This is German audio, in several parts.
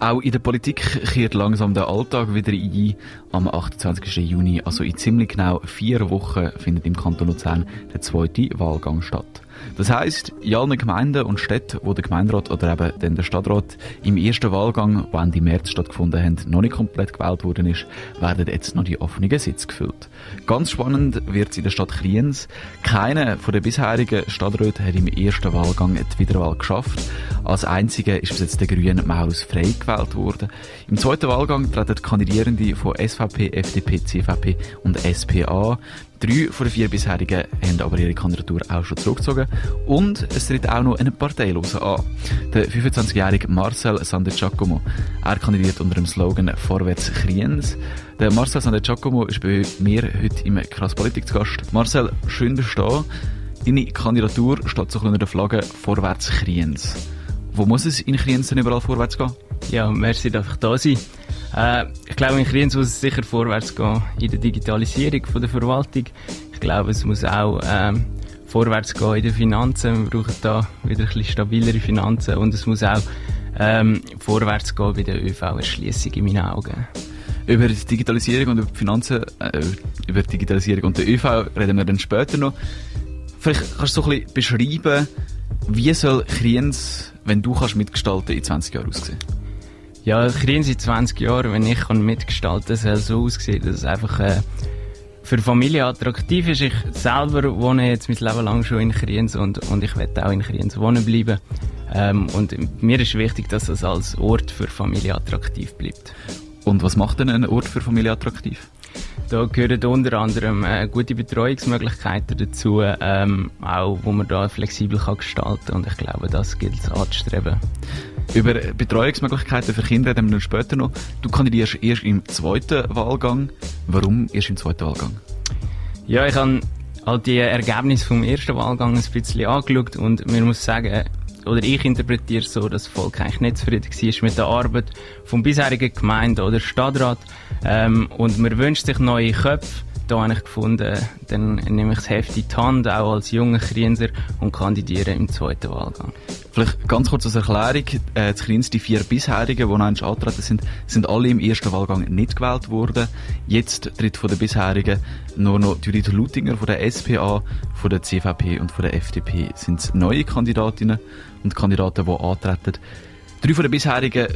Auch in der Politik kehrt langsam der Alltag wieder ein. Am 28. Juni, also in ziemlich genau vier Wochen, findet im Kanton Luzern der zweite Wahlgang statt. Das heisst, in allen Gemeinden und Städten, wo der Gemeinderat oder eben dann der Stadtrat im ersten Wahlgang, der Ende März stattgefunden hat, noch nicht komplett gewählt worden ist, werden jetzt noch die offenen Sitze gefüllt. Ganz spannend wird es in der Stadt Kriens. Keiner von den bisherigen Stadträten hat im ersten Wahlgang die Wiederwahl geschafft. Als einziger ist bis jetzt der grüne Maurus Frey gewählt worden. Im zweiten Wahlgang treten Kandidierende von SVP, FDP, CVP und SPA Drei von den vier bisherigen haben aber ihre Kandidatur auch schon zurückgezogen. Und es tritt auch noch eine Parteilose an. Der 25-jährige Marcel Sande Giacomo. Er kandidiert unter dem Slogan Vorwärts Kriens. Der Marcel Sande Giacomo ist bei mir heute im Krass Politik zu Gast. Marcel, schön bist du da. Deine Kandidatur steht so unter der Flagge Vorwärts Kriens. Wo muss es in Kriens denn überall vorwärts gehen? Ja, merci, dass ich da sein. Äh, ich glaube, in Kriens muss es sicher vorwärts gehen in der Digitalisierung von der Verwaltung. Ich glaube, es muss auch ähm, vorwärts gehen in den Finanzen. Wir brauchen da wieder ein bisschen stabilere Finanzen und es muss auch ähm, vorwärts gehen bei der ÖV-Erschließung in meinen Augen. Über die Digitalisierung und über die Finanzen, äh, über die Digitalisierung und den ÖV reden wir dann später noch. Vielleicht kannst du so ein bisschen beschreiben, wie soll Kriens, wenn du kannst mitgestalten, in 20 Jahren aussehen? Ja, Kriens in 20 Jahren, wenn ich kann mitgestalten soll so aussehen, dass es einfach äh, für Familie attraktiv ist. Ich selber wohne jetzt mein Leben lang schon in Kriens und, und ich werde auch in Kriens wohnen bleiben. Ähm, und mir ist wichtig, dass es als Ort für Familie attraktiv bleibt. Und was macht denn ein Ort für Familie attraktiv? Da gehören unter anderem äh, gute Betreuungsmöglichkeiten dazu, ähm, auch wo man da flexibel kann gestalten und ich glaube, das gilt es anzustreben. Über Betreuungsmöglichkeiten für Kinder reden wir dann später noch. Du kandidierst erst im zweiten Wahlgang. Warum erst im zweiten Wahlgang? Ja, ich habe halt die Ergebnisse vom ersten Wahlgang ein bisschen angeschaut und man muss sagen, oder ich interpretiere es so, dass das Volk eigentlich nicht zufrieden war mit der Arbeit vom bisherigen Gemeinde oder Stadtrat ähm, und man wünscht sich neue Köpfe da habe ich gefunden, dann nehme ich das Heft in die Hand, auch als junger Krienser und kandidiere im zweiten Wahlgang. Vielleicht ganz kurz als Erklärung, äh, das Kriens, die vier bisherigen, die noch antreten sind, sind alle im ersten Wahlgang nicht gewählt worden. Jetzt tritt von den bisherigen nur noch Judith Lutinger von der SPA, von der CVP und von der FDP sind neue Kandidatinnen und Kandidaten, die antreten. Drei von den bisherigen,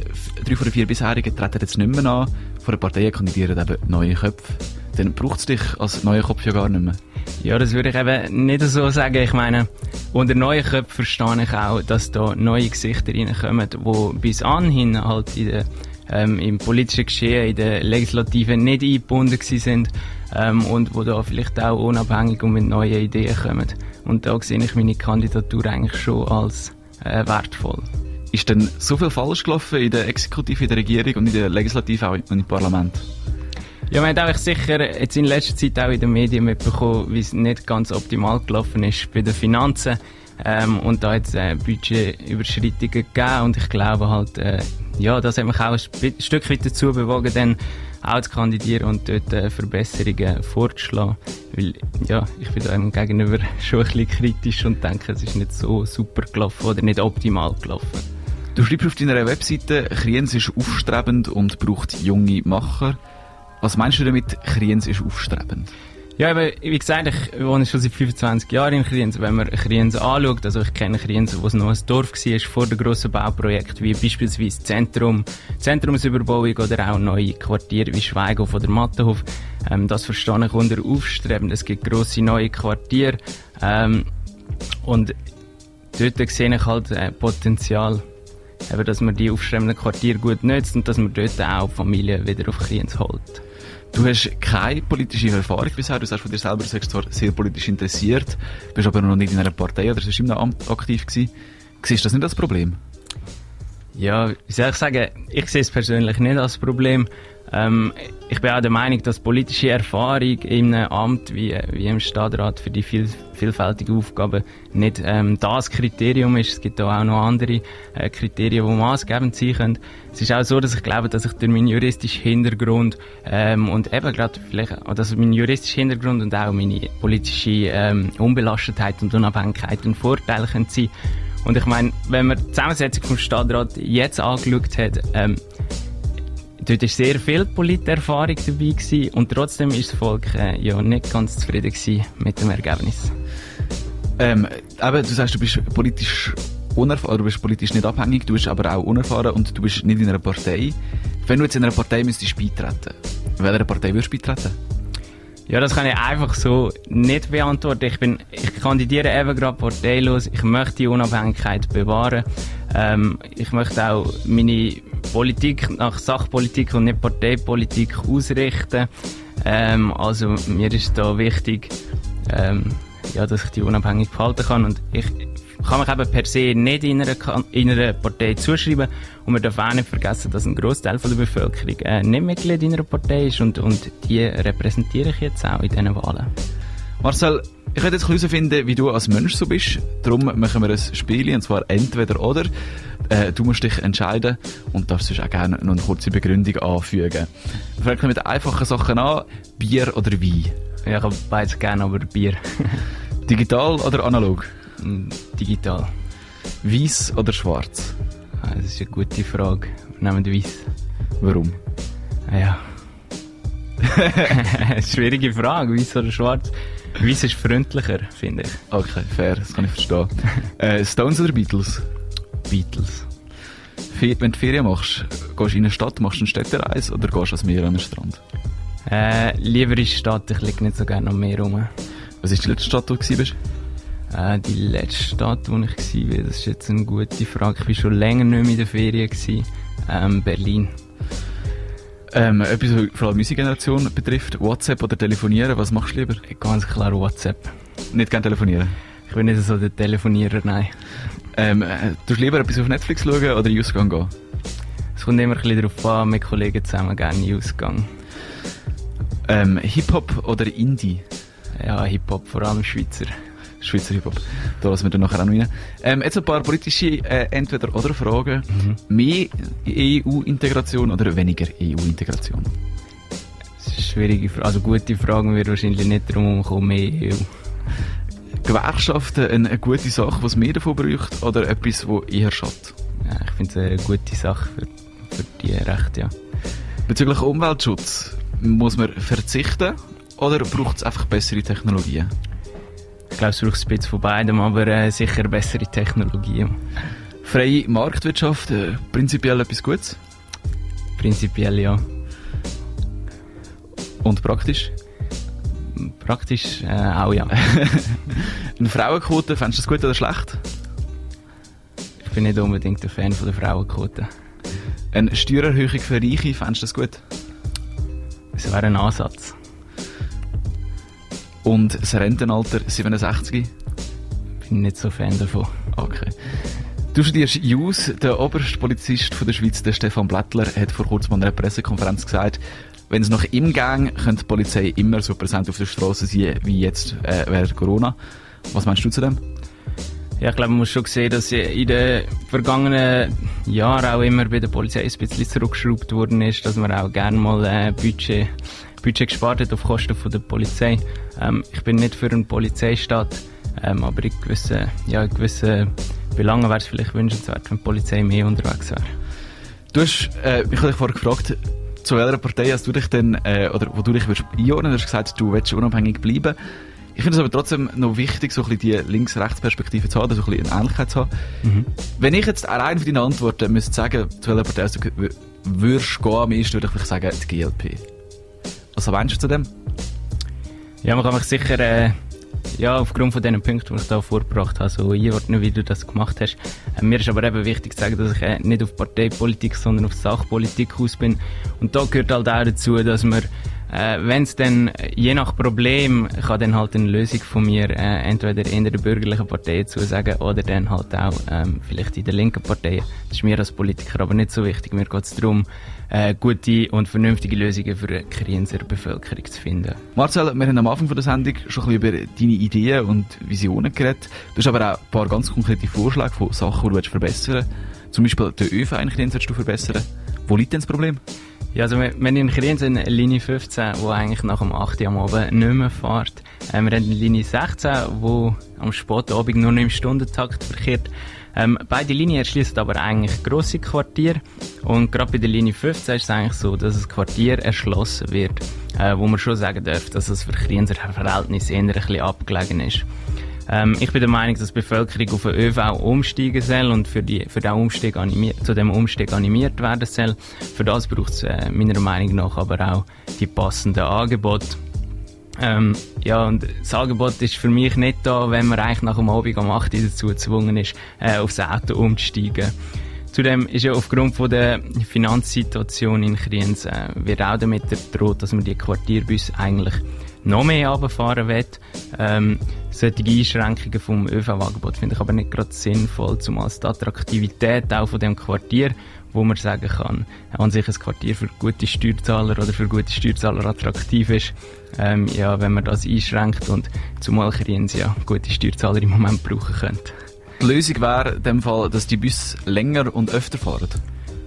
drei von den vier bisherigen treten jetzt nicht mehr an. Von den Parteien kandidieren eben neue Köpfe dann braucht es dich als neuer Kopf ja gar nicht mehr. Ja, das würde ich eben nicht so sagen. Ich meine, unter neuen Köpfen verstehe ich auch, dass da neue Gesichter reinkommen, die bis anhin halt in der, ähm, im politischen Geschehen, in der Legislative nicht eingebunden sind ähm, und wo da vielleicht auch unabhängig und mit neuen Ideen kommen. Und da sehe ich meine Kandidatur eigentlich schon als äh, wertvoll. Ist denn so viel falsch gelaufen in der Exekutive, in der Regierung und in der Legislative auch im Parlament? Ja, man hat einfach sicher jetzt in letzter Zeit auch in den Medien mitbekommen, wie es nicht ganz optimal gelaufen ist bei den Finanzen. Ähm, und da hat es äh, Budgetüberschreitungen gegeben und ich glaube halt, äh, ja, das hat mich auch ein Stück weit dazu bewogen, dann auch zu kandidieren und dort äh, Verbesserungen vorzuschlagen. Weil, ja, ich bin da gegenüber schon ein bisschen kritisch und denke, es ist nicht so super gelaufen oder nicht optimal gelaufen. Du schreibst auf deiner Webseite, Kriens ist aufstrebend und braucht junge Macher. Was meinst du damit, Kriens ist aufstrebend? Ja, aber wie gesagt, ich wohne schon seit 25 Jahren in Kriens. Wenn man Kriens anschaut, also ich kenne Kriens, wo es noch ein Dorf war vor den grossen Bauprojekten, wie beispielsweise Zentrum, Zentrumsüberbauung oder auch neue Quartiere wie Schweigo von der Mattenhof. Ähm, das verstehe ich unter aufstrebend. Es gibt grosse neue Quartiere ähm, und dort sehe ich halt äh, Potenzial, eben, dass man die aufstrebenden Quartiere gut nutzt und dass man dort auch die Familie wieder auf Kriens holt. Du hast keine politische Erfahrung bisher. Du sagst von dir selber, du bist zwar sehr politisch interessiert, bist aber noch nicht in einer Partei oder sonst im Amt aktiv gewesen. Siehst du das nicht als Problem? Ja, wie soll ich sagen, ich sehe es persönlich nicht als Problem. Ähm, ich bin auch der Meinung, dass politische Erfahrung in einem Amt wie, wie im Stadtrat für die viel, vielfältigen Aufgaben nicht ähm, das Kriterium ist. Es gibt auch noch andere äh, Kriterien, die maßgebend sein können. Es ist auch so, dass ich glaube, dass ich durch meinen juristischen Hintergrund ähm, und eben gerade vielleicht, also meinen juristischen Hintergrund und auch meine politische ähm, Unbelastetheit und Unabhängigkeit ein Vorteil können sein und ich meine, wenn man die Zusammensetzung vom Stadtrat jetzt angeschaut hat, ähm, dort war sehr viel Politerfahrung dabei gewesen, und trotzdem ist das Volk äh, ja nicht ganz zufrieden mit dem Ergebnis. Ähm, eben, du sagst, du bist politisch unerfahren, du bist politisch nicht abhängig, du bist aber auch unerfahren und du bist nicht in einer Partei. Wenn du jetzt in einer Partei müsstest beitreten, welcher Partei würdest du beitreten? Ja, das kann ich einfach so nicht beantworten. Ich bin, ich kandidiere eben gerade parteilos. Ich möchte die Unabhängigkeit bewahren. Ähm, ich möchte auch meine Politik nach Sachpolitik und nicht Parteipolitik ausrichten. Ähm, also mir ist da wichtig, ähm, ja, dass ich die unabhängig behalten kann und ich kann mich eben per se nicht in einer, in einer Partei zuschreiben und man darf auch nicht vergessen, dass ein Großteil der Bevölkerung äh, nicht Mitglied in einer Partei ist und, und die repräsentiere ich jetzt auch in diesen Wahlen. Marcel, ich werde jetzt herausfinden, wie du als Mensch so bist. Darum machen wir ein Spiel, und zwar entweder oder. Äh, du musst dich entscheiden und darfst sonst auch gerne noch eine kurze Begründung anfügen. Wir fangen mit einfachen Sachen an. Bier oder Wein? Ja, ich habe beides gerne, aber Bier. Digital oder analog? Mm, digital. Weiß oder schwarz? Ah, das ist eine gute Frage. Wir nehmen Weiß. Warum? Ah, ja. Schwierige Frage, weiß oder schwarz. Weiß ist freundlicher, finde ich. Okay, fair, das kann ich verstehen. äh, Stones oder Beatles? Beatles. Wenn du Ferien machst, gehst du in eine Stadt, machst du eine Städtereise oder gehst du als Meer an den Strand? Äh, lieber in der Stadt, ich liege nicht so gerne am Meer rum. Was ist die letzte Stadt, wo du warst? Äh, die letzte Stadt, wo ich war, das ist jetzt eine gute Frage. Ich war schon länger nicht mehr in der Ferien. Gewesen. Ähm, Berlin. Ähm, etwas, was vor allem unsere Generation betrifft, WhatsApp oder telefonieren, was machst du lieber? Ganz klar WhatsApp. Nicht gerne telefonieren? Ich bin nicht so der Telefonierer, nein. Ähm, äh, du lieber etwas auf Netflix schauen oder in Ausgang gehen? Es kommt immer ein bisschen darauf an, mit Kollegen zusammen gerne in Ausgang. Ähm, Hip-Hop oder Indie? Ja, Hip-Hop, vor allem Schweizer. Schweizer Hip-Hop. Da lassen wir dann nachher auch noch rein. Ähm, jetzt ein paar politische äh, Entweder-Oder-Fragen. Mhm. Mehr EU-Integration oder weniger EU-Integration? Das ist eine schwierige Frage. Also gute Fragen wird wahrscheinlich nicht darum kommen, mehr EU. Gewerkschaften eine, eine gute Sache, was mehr davon braucht, oder etwas, wo eher schadet? Ja, ich finde es eine gute Sache für, für die Rechte, ja. Bezüglich Umweltschutz, muss man verzichten oder braucht es einfach bessere Technologien? Ich glaube, es braucht ein bisschen von beidem, aber äh, sicher bessere Technologien. Freie Marktwirtschaft, äh, prinzipiell etwas Gutes? Prinzipiell ja. Und praktisch? Praktisch äh, auch ja. Eine Frauenquote, fändest du das gut oder schlecht? Ich bin nicht unbedingt ein Fan von der Frauenquote. Eine Steuererhöhung für Reiche, fändest du das gut? Das wäre ein Ansatz. Und das Rentenalter 67? Bin nicht so Fan davon. Okay. Du studierst JUS. Der oberste Polizist von der Schweiz, der Stefan Blättler, hat vor kurzem an einer Pressekonferenz gesagt, wenn es nach ihm ging, könnte die Polizei immer so präsent auf der Straße sein wie jetzt äh, während Corona. Was meinst du zu dem? Ja, ich glaube, man muss schon sehen, dass in den vergangenen Jahren auch immer bei der Polizei ein bisschen zurückgeschraubt worden ist, dass man auch gerne mal äh, Budget, Budget gespart auf Kosten von der Polizei. Ähm, ich bin nicht für einen Polizeistaat, ähm, aber in gewissen, ja, in gewissen Belangen wäre es vielleicht wünschenswert, wenn die Polizei mehr unterwegs wäre. Du hast, äh, ich habe dich vorher gefragt, zu welcher Partei hast du dich denn, äh, oder wo du dich würdest einordnen, du hast gesagt, du willst unabhängig bleiben. Ich finde es aber trotzdem noch wichtig, so ein bisschen die Links-Rechts-Perspektive zu haben, so ein bisschen eine Ähnlichkeit zu haben. Mhm. Wenn ich jetzt allein für deine Antworten müsste sagen, zu welcher Partei du würdest gehen, am ehesten würde ich vielleicht sagen, die GLP. Was meinst du zu dem? Ja, man kann mich sicher, äh, ja, aufgrund von den Punkten, die ich da vorgebracht habe, so einordnen, wie du das gemacht hast. Äh, mir ist aber eben wichtig zu sagen, dass ich äh, nicht auf Parteipolitik, sondern auf Sachpolitik aus bin. Und da gehört halt auch dazu, dass man Äh, Wenn es dann, äh, je nach Problem, kann dann halt eine Lösung von mir äh, entweder in der bürgerlichen Partei zusagen oder dann halt auch ähm, vielleicht in der linken Partei. Das ist mir als Politiker aber nicht so wichtig. Mir geht es darum, äh, gute und vernünftige Lösungen für die Krienser Bevölkerung zu finden. Marcel, wir haben am Anfang von der Sendung schon ein über deine Ideen und Visionen geredet. Du hast aber auch ein paar ganz konkrete Vorschläge von Sachen, die du verbessern willst. Zum Beispiel den ÖV in Kriens willst du verbessern. Wo liegt denn das Problem? Ja, also wir, wir haben in Kriens eine Linie 15, die eigentlich nach dem 8 Uhr am Abend nicht mehr fährt. Äh, wir haben eine Linie 16, die am späten Abend nur noch im Stundentakt verkehrt. Ähm, beide Linien erschließen aber eigentlich grosse Quartiere. Und gerade bei der Linie 15 ist es eigentlich so, dass das Quartier erschlossen wird, äh, wo man schon sagen darf, dass es für Krienser Verhältnis eher ein bisschen abgelegen ist. Ähm, ich bin der Meinung, dass die Bevölkerung auf den ÖV umsteigen soll und für, die, für den Umstieg zu dem Umstieg animiert werden soll. Für das braucht es äh, meiner Meinung nach aber auch die passenden Angebote. Ähm, ja, und das Angebot ist für mich nicht da, wenn man eigentlich nach dem Abend um 8 Uhr dazu gezwungen ist, äh, aufs Auto umzusteigen. Zudem ist ja aufgrund von der Finanzsituation in Kriens äh, wird auch damit droht, dass man die Quartierbus eigentlich noch mehr runterfahren will. Ähm, solche Einschränkungen vom ÖV-Angebot finde ich aber nicht gerade sinnvoll, zumal die Attraktivität auch von dem Quartier, wo man sagen kann, an sich ein Quartier für gute Steuerzahler oder für gute Steuerzahler attraktiv ist, ähm, ja, wenn man das einschränkt und zumal Kriens ja gute Steuerzahler im Moment brauchen könnte. Die Lösung wäre in dem Fall, dass die Busse länger und öfter fahren.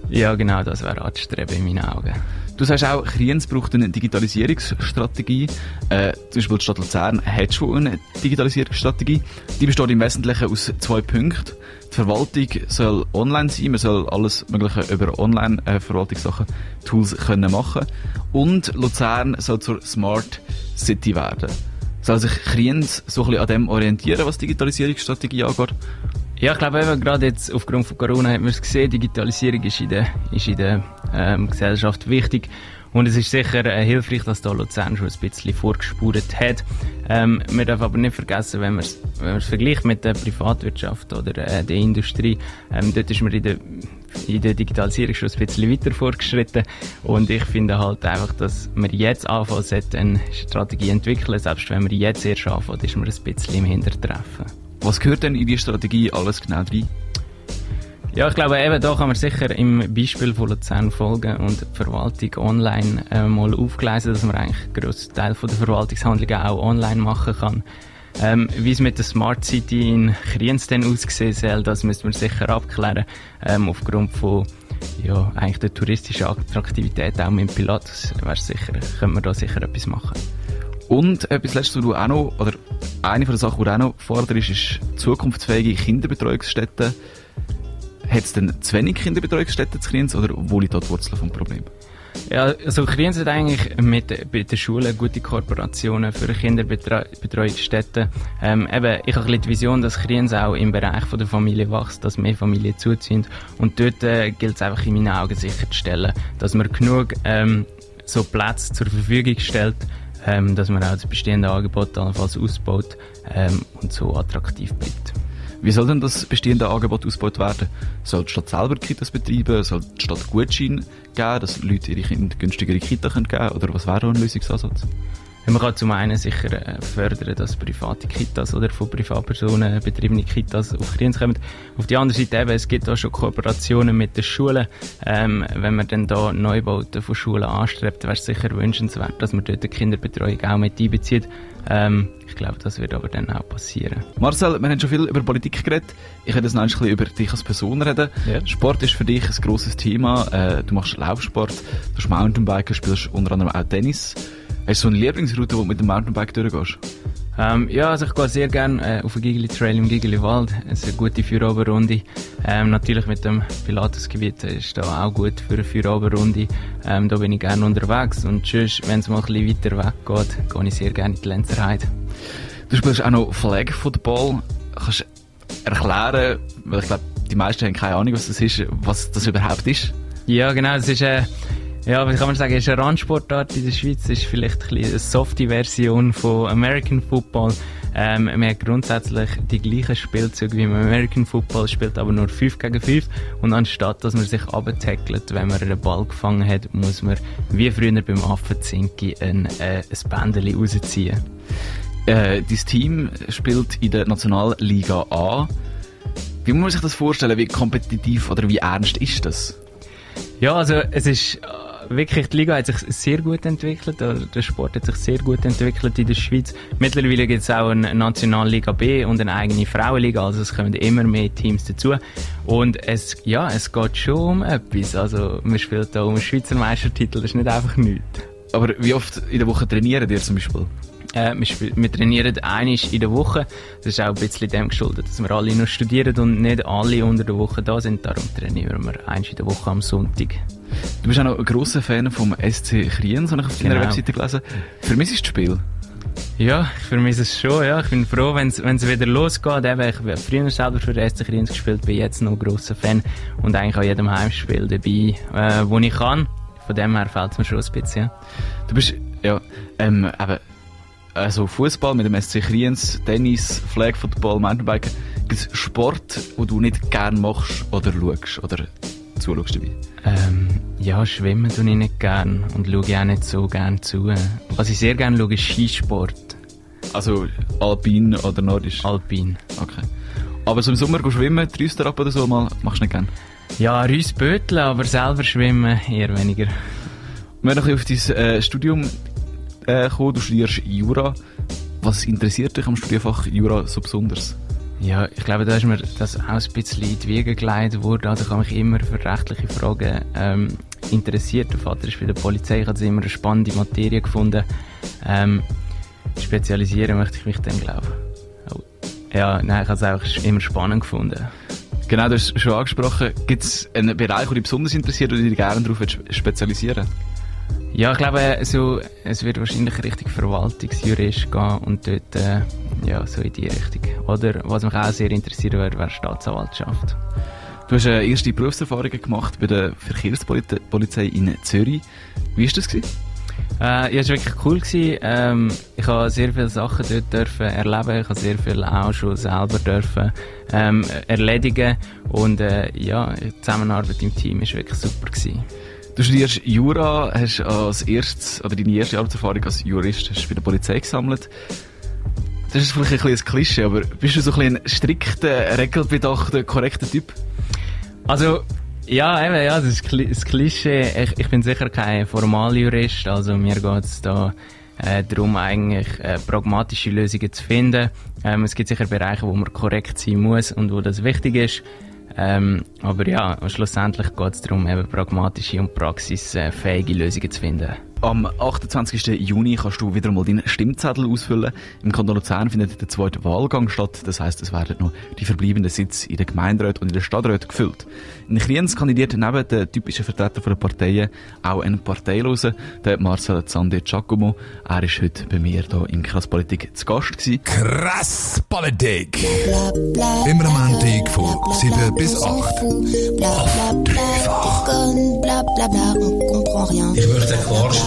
Ja, genau, das wäre anzustreben in meinen Augen. Du sagst auch, Kriens braucht eine Digitalisierungsstrategie. Äh, zum Beispiel die Stadt Luzern hat schon eine Digitalisierungsstrategie. Die besteht im Wesentlichen aus zwei Punkten. Die Verwaltung soll online sein, man soll alles Mögliche über Online-Verwaltungssachen, Tools können machen. Und Luzern soll zur Smart City werden. Soll sich Kriens so ein bisschen an dem orientieren, was Digitalisierungsstrategie angeht? Ja, ich glaube gerade jetzt aufgrund von Corona hat man es gesehen, Digitalisierung ist in der, ist in der ähm, Gesellschaft wichtig. Und es ist sicher äh, hilfreich, dass da Luzern schon ein bisschen vorgespurt hat. Ähm, wir dürfen aber nicht vergessen, wenn man es wenn vergleicht mit der Privatwirtschaft oder äh, der Industrie, ähm, dort ist man in der, in der Digitalisierung schon ein bisschen weiter fortgeschritten. Und ich finde halt einfach, dass man jetzt anfangen sollte, eine Strategie entwickeln. Selbst wenn man jetzt erst anfängt, ist man ein bisschen im Hintertreffen. Was gehört denn in die Strategie alles genau rein? Ja, ich glaube, eben da kann man sicher im Beispiel von Luzern folgen und die Verwaltung online äh, mal aufgleisen, dass man eigentlich einen grossen Teil von der Verwaltungshandlungen auch online machen kann. Ähm, wie es mit der Smart City in Kriens dann aussehen soll, das müssen wir sicher abklären, ähm, aufgrund von ja, eigentlich der touristischen Attraktivität auch mit Pilatus wäre sicher, können wir da sicher etwas machen. Und etwas Letztes, was du auch noch, oder eine von den Sachen, die du auch noch forderst, ist zukunftsfähige Kinderbetreuungsstätten. Hat es denn zu wenig Kinderbetreuungsstätten zu Kriens oder wo liegt da die Wurzel vom Problem? Ja, also Kriens hat eigentlich mit, mit der Schule gute Kooperationen für Kinderbetreuungsstätten. Ähm, eben, ich habe die Vision, dass Kriens auch im Bereich von der Familie wächst, dass mehr Familien zuziehen. Und dort äh, gilt es einfach in meinen Augen sicherzustellen, dass man genug ähm, so Plätze zur Verfügung stellt, ähm, dass man auch das bestehende Angebot allenfalls ausbaut ähm, und so attraktiv bleibt. Wie soll denn das bestehende Angebot ausgebaut werden? Soll die Stadt selber Kitas betreiben? Soll die Stadt Gutscheine geben, dass Leute ihre Kinder günstigere Kita geben können? Oder was wäre da ein Lösungsansatz? Man kann zum einen sicher äh, fördern, dass private Kitas oder von Privatpersonen betriebene Kitas auf Kriens kommen. Auf der anderen Seite eben, es gibt auch schon Kooperationen mit den Schulen. Ähm, wenn man dann da Neubauten von Schulen anstrebt, wäre es sicher wünschenswert, dass man dort die Kinderbetreuung auch mit einbezieht. Ähm, ich glaube, das wird aber dann auch passieren. Marcel, wir haben schon viel über Politik geredet. Ich werde jetzt noch ein bisschen über dich als Person reden. Ja. Sport ist für dich ein grosses Thema. Äh, du machst Laufsport, du bist Mountainbiker, spielst unter anderem auch Tennis. Hast du so eine Lieblingsroute, wo du mit dem Mountainbike durchgehst? Ähm, ja, also ich gehe sehr gerne äh, auf den Gigli Trail im Gigli Wald. Es ist eine gute Feierabendrunde. Ähm, natürlich mit dem Pilatusgebiet ist da auch gut für eine Feierabendrunde. Ähm, da bin ich gerne unterwegs. Und sonst, wenn es mal ein bisschen weiter weg geht, gehe ich sehr gerne in die Lenzerheide. Du spielst auch noch Flag Football. Kannst du erklären, weil ich glaube, die meisten haben keine Ahnung, was das ist, was das überhaupt ist? Ja, genau. Es ist, äh, Ja, aber kann man sagen, es ist eine Randsportart in der Schweiz, es ist vielleicht ein bisschen eine softe Version von American Football. Ähm, man hat grundsätzlich die gleichen Spielzüge wie im American Football, spielt aber nur 5 gegen 5 und anstatt, dass man sich abtackelt, wenn man einen Ball gefangen hat, muss man wie früher beim Affenzinki ein, äh, ein Bändeli rausziehen. Äh, dein Team spielt in der Nationalliga A. Wie muss man sich das vorstellen? Wie kompetitiv oder wie ernst ist das? Ja, also es ist wirklich, die Liga hat sich sehr gut entwickelt, oder der Sport hat sich sehr gut entwickelt in der Schweiz. Mittlerweile gibt es auch eine Nationalliga B und eine eigene Frauenliga, also es kommen immer mehr Teams dazu. Und es, ja, es geht schon um etwas, also man spielt da um einen Schweizer Meistertitel, das ist nicht einfach nichts. Aber wie oft in der Woche trainieren ihr zum Beispiel? Äh, wir, trainieren einmal in der Woche. Das ist auch ein bisschen dem geschuldet, dass wir alle noch studieren und nicht alle unter der Woche da sind. Darum trainieren wir einmal in der Woche am Sonntag. Du bist auch noch ein grosser Fan vom SC Kriens, habe ich auf deiner Genau. Webseite gelesen. Vermisst du das Spiel? Ja, ich vermisse es schon. Ja. Ich bin froh, wenn es wieder losgeht. Eben, ich habe früher selber für den SC Kriens gespielt, bin jetzt noch ein grosser Fan und eigentlich an jedem Heimspiel dabei, äh, wo ich kann. Von dem her fällt es mir schon ein bisschen. Ja. Du bist, ja, ähm, eben, also Fußball mit dem SC Kriens, Tennis, Flag Football, Mountainbiken. Gibt es Sport, wo du nicht gern machst oder schaust oder zuschaust dabei? Ähm, ja, schwimmen tue ich nicht gern und schaue auch nicht so gern zu. Was ich sehr gern schaue, ist Skisport, Also Alpin oder Nordisch? Alpin. Okay. Aber so im Sommer schwimmen, die Rüster ab oder so mal, machst du nicht gern. Ja, Reus Bötle, aber selber schwimmen eher weniger. Wir haben noch auf dein äh, Studium äh, gekommen. Du studierst Jura. Was interessiert dich am Studienfach Jura so besonders? Ja, ich glaube, da ist mir das auch ein bisschen in die Wiege geleitet worden. Also ich habe mich immer für rechtliche Fragen ähm, interessiert. Der Vater ist bei der Polizei, ich habe das immer eine spannende Materie gefunden. Ähm, spezialisieren möchte ich mich dann, glaube ich. Oh. Ja, nein, ich habe es auch immer spannend gefunden. Genau, du hast es schon angesprochen. Gibt es einen Bereich, der dich besonders interessiert oder dich gerne darauf willst spezialisieren Ja, ich glaube, so, es wird wahrscheinlich Richtung Verwaltungsjurist gehen und dort, äh, ja, so in die Richtung. Oder, was mich auch sehr interessieren würde, wäre Staatsanwaltschaft. Du hast äh, erste Berufserfahrungen gemacht bei der Verkehrspolizei in Zürich. Wie war das? Gewesen? Äh, ja, es war wirklich cool. Gewesen. Ähm, ich habe sehr viele Sachen dort dürfen erleben. Ich habe sehr viel auch schon selber dürfen ähm, erledigen. Und äh, ja, die Zusammenarbeit im Team war wirklich super. Gewesen. Du studierst Jura, hast als erstes, oder deine erste Arbeitserfahrung als Jurist hast bei der Polizei gesammelt. Das ist vielleicht ein ein Klischee, aber bist du so ein, ein strikter, regelbedachter, korrekter Typ? Also, ja, eben, ja, das ist das Klischee. Ich, ich bin sicher kein Formaljurist, also mir geht es da äh, darum, eigentlich äh, pragmatische Lösungen zu finden. Ähm, es gibt sicher Bereiche, wo man korrekt sein muss und wo das wichtig ist. Ähm, aber ja, schlussendlich geht es darum, eben pragmatische und praxisfähige Lösungen zu finden. Am 28. Juni kannst du wieder mal deinen Stimmzettel ausfüllen. Im Kanton Luzern findet der zweite Wahlgang statt. Das heisst, es werden noch die verbleibenden Sitze in den Gemeinderäten und in den Stadträten gefüllt. In Kriens kandidiert neben den typischen Vertretern der Parteien auch ein Parteilose, der Marcel Zande Giacomo. Er ist heute bei mir hier in Krass Politik zu Gast gewesen. Krass Politik. Immer am Montag von 7 bis 8. Auf dreifach. Ich möchte klarstellen,